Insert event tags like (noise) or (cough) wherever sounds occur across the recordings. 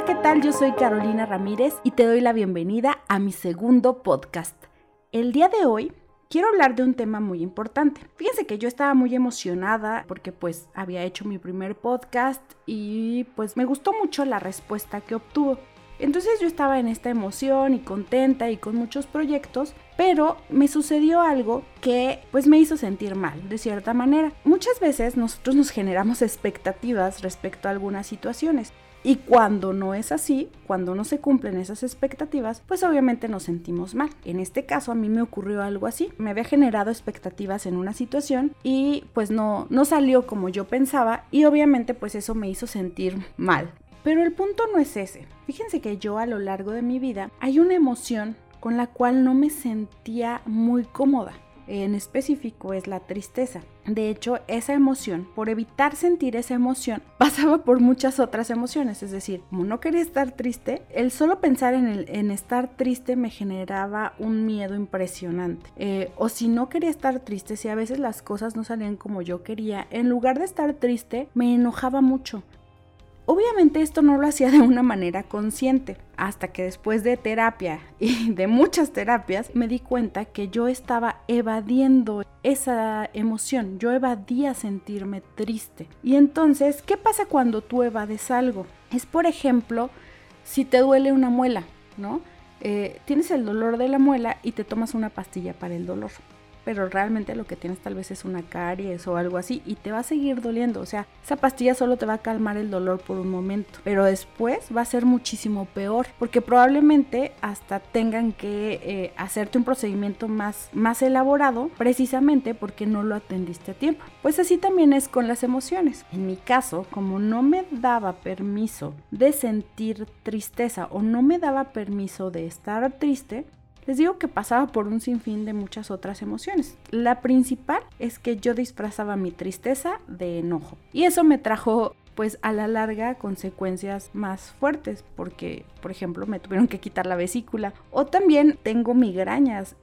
Hola, ¿qué tal? Yo soy Carolina Ramírez y te doy la bienvenida a mi segundo podcast. El día de hoy quiero hablar de un tema muy importante. Fíjense que yo estaba muy emocionada porque pues había hecho mi primer podcast y pues me gustó mucho la respuesta que obtuvo. Entonces yo estaba en esta emoción y contenta y con muchos proyectos, pero me sucedió algo que pues me hizo sentir mal, de cierta manera. Muchas veces nosotros nos generamos expectativas respecto a algunas situaciones. Y cuando no es así, cuando no se cumplen esas expectativas, pues obviamente nos sentimos mal. En este caso a mí me ocurrió algo así. Me había generado expectativas en una situación y pues no, no salió como yo pensaba y obviamente pues eso me hizo sentir mal. Pero el punto no es ese. Fíjense que yo a lo largo de mi vida hay una emoción con la cual no me sentía muy cómoda. En específico es la tristeza. De hecho, esa emoción, por evitar sentir esa emoción, (laughs) pasaba por muchas otras emociones. Es decir, como no quería estar triste, el solo pensar en, el, en estar triste me generaba un miedo impresionante. Eh, o si no quería estar triste, si a veces las cosas no salían como yo quería, en lugar de estar triste, me enojaba mucho. Obviamente esto no lo hacía de una manera consciente, hasta que después de terapia y (laughs) de muchas terapias me di cuenta que yo estaba evadiendo esa emoción, yo evadía sentirme triste. Y entonces, ¿qué pasa cuando tú evades algo? Es por ejemplo, si te duele una muela, ¿no? Eh, tienes el dolor de la muela y te tomas una pastilla para el dolor pero realmente lo que tienes tal vez es una caries o algo así y te va a seguir doliendo. O sea, esa pastilla solo te va a calmar el dolor por un momento, pero después va a ser muchísimo peor porque probablemente hasta tengan que eh, hacerte un procedimiento más, más elaborado precisamente porque no lo atendiste a tiempo. Pues así también es con las emociones. En mi caso, como no me daba permiso de sentir tristeza o no me daba permiso de estar triste, les digo que pasaba por un sinfín de muchas otras emociones. La principal es que yo disfrazaba mi tristeza de enojo. Y eso me trajo pues a la larga consecuencias más fuertes porque por ejemplo me tuvieron que quitar la vesícula o también tengo migrañas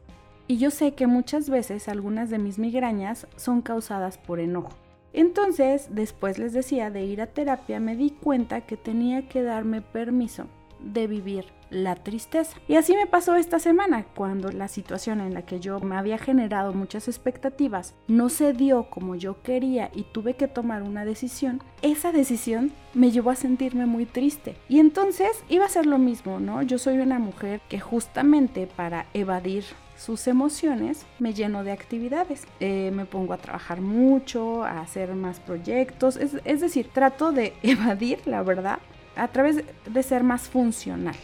y yo sé que muchas veces algunas de mis migrañas son causadas por enojo. Entonces, después les decía de ir a terapia, me di cuenta que tenía que darme permiso de vivir la tristeza. Y así me pasó esta semana, cuando la situación en la que yo me había generado muchas expectativas no se dio como yo quería y tuve que tomar una decisión, esa decisión me llevó a sentirme muy triste. Y entonces iba a ser lo mismo, ¿no? Yo soy una mujer que justamente para evadir sus emociones, me lleno de actividades. Eh, me pongo a trabajar mucho, a hacer más proyectos, es, es decir, trato de (laughs) evadir, la verdad, a través de ser más funcional.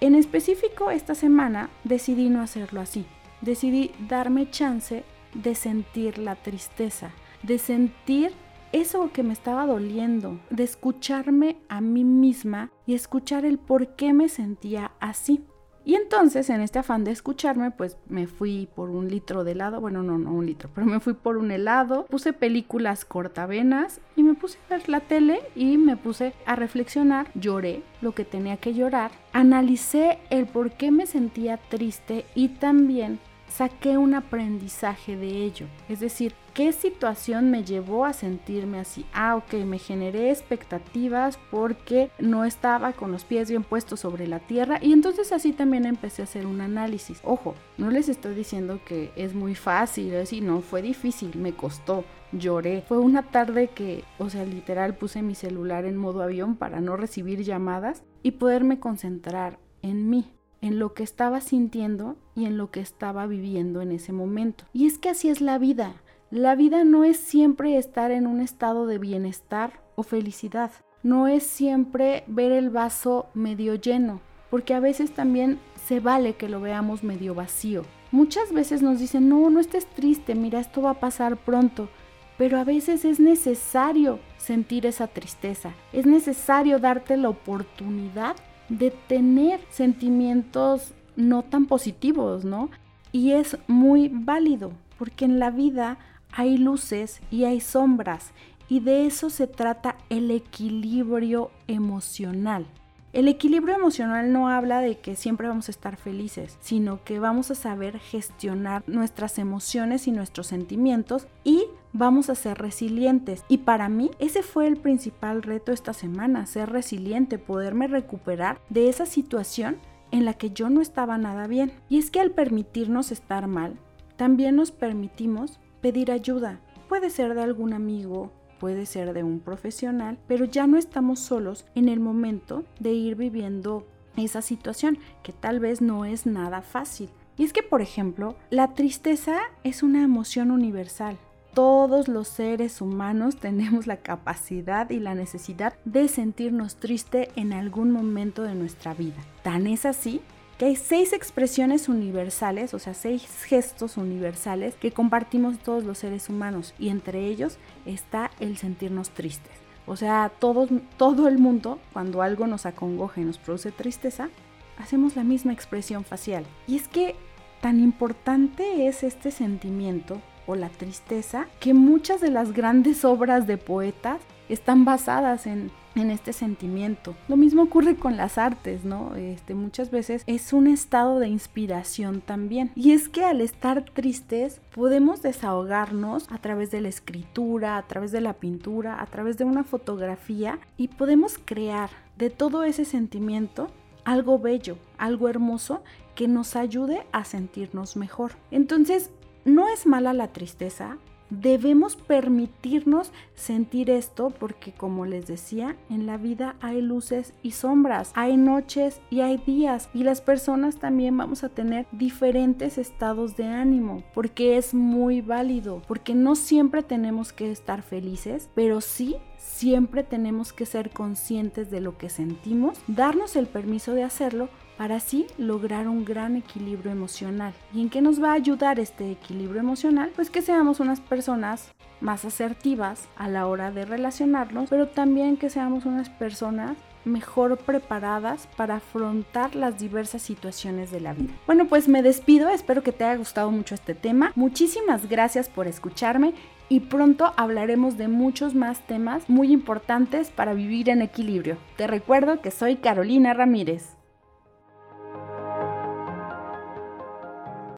En específico, esta semana decidí no hacerlo así. Decidí darme chance de sentir la tristeza, de sentir eso que me estaba doliendo, de escucharme a mí misma y escuchar el por qué me sentía así. Y entonces, en este afán de escucharme, pues me fui por un litro de helado. Bueno, no, no un litro, pero me fui por un helado. Puse películas cortavenas y me puse a ver la tele y me puse a reflexionar. Lloré lo que tenía que llorar. Analicé el por qué me sentía triste y también saqué un aprendizaje de ello. Es decir, ¿qué situación me llevó a sentirme así? Ah, ok, me generé expectativas porque no estaba con los pies bien puestos sobre la tierra y entonces así también empecé a hacer un análisis. Ojo, no les estoy diciendo que es muy fácil, así, no, fue difícil, me costó, lloré. Fue una tarde que, o sea, literal puse mi celular en modo avión para no recibir llamadas y poderme concentrar en mí en lo que estaba sintiendo y en lo que estaba viviendo en ese momento. Y es que así es la vida. La vida no es siempre estar en un estado de bienestar o felicidad. No es siempre ver el vaso medio lleno, porque a veces también se vale que lo veamos medio vacío. Muchas veces nos dicen, no, no estés triste, mira, esto va a pasar pronto. Pero a veces es necesario sentir esa tristeza, es necesario darte la oportunidad de tener sentimientos no tan positivos, ¿no? Y es muy válido, porque en la vida hay luces y hay sombras, y de eso se trata el equilibrio emocional. El equilibrio emocional no habla de que siempre vamos a estar felices, sino que vamos a saber gestionar nuestras emociones y nuestros sentimientos y vamos a ser resilientes. Y para mí ese fue el principal reto esta semana, ser resiliente, poderme recuperar de esa situación en la que yo no estaba nada bien. Y es que al permitirnos estar mal, también nos permitimos pedir ayuda. Puede ser de algún amigo, puede ser de un profesional, pero ya no estamos solos en el momento de ir viviendo esa situación, que tal vez no es nada fácil. Y es que, por ejemplo, la tristeza es una emoción universal. Todos los seres humanos (laughs) tenemos la capacidad y la necesidad de sentirnos triste en algún momento de nuestra vida. Tan es así que hay seis expresiones universales, o sea, seis gestos universales que compartimos todos los seres humanos y entre ellos está el sentirnos tristes. O sea, todo, todo el mundo, cuando algo nos acongoja y nos produce tristeza, hacemos la misma expresión facial. Y es que tan importante es este sentimiento o la tristeza que muchas de las grandes obras de poetas están basadas en en este sentimiento. Lo mismo ocurre con las artes, ¿no? Este, muchas veces es un estado de inspiración también. Y es que al estar tristes podemos desahogarnos a través de la escritura, a través de la pintura, a través de una fotografía y podemos crear de todo ese sentimiento algo bello, algo hermoso que nos ayude a sentirnos mejor. Entonces, no es mala la tristeza, Debemos permitirnos sentir esto porque como les decía, en la vida hay luces y sombras, hay noches y hay días y las personas también vamos a tener diferentes estados de ánimo porque es muy válido, porque no siempre tenemos que estar felices, pero sí siempre tenemos que ser conscientes de lo que sentimos, darnos el permiso de hacerlo para así lograr un gran equilibrio emocional. ¿Y en qué nos va a ayudar este equilibrio emocional? Pues que seamos unas personas más asertivas a la hora de relacionarnos, pero también que seamos unas personas mejor preparadas para afrontar las diversas situaciones de la vida. Bueno, pues me despido, espero que te haya gustado mucho este tema. Muchísimas gracias por escucharme y pronto hablaremos de muchos más temas muy importantes para vivir en equilibrio. Te recuerdo que soy Carolina Ramírez.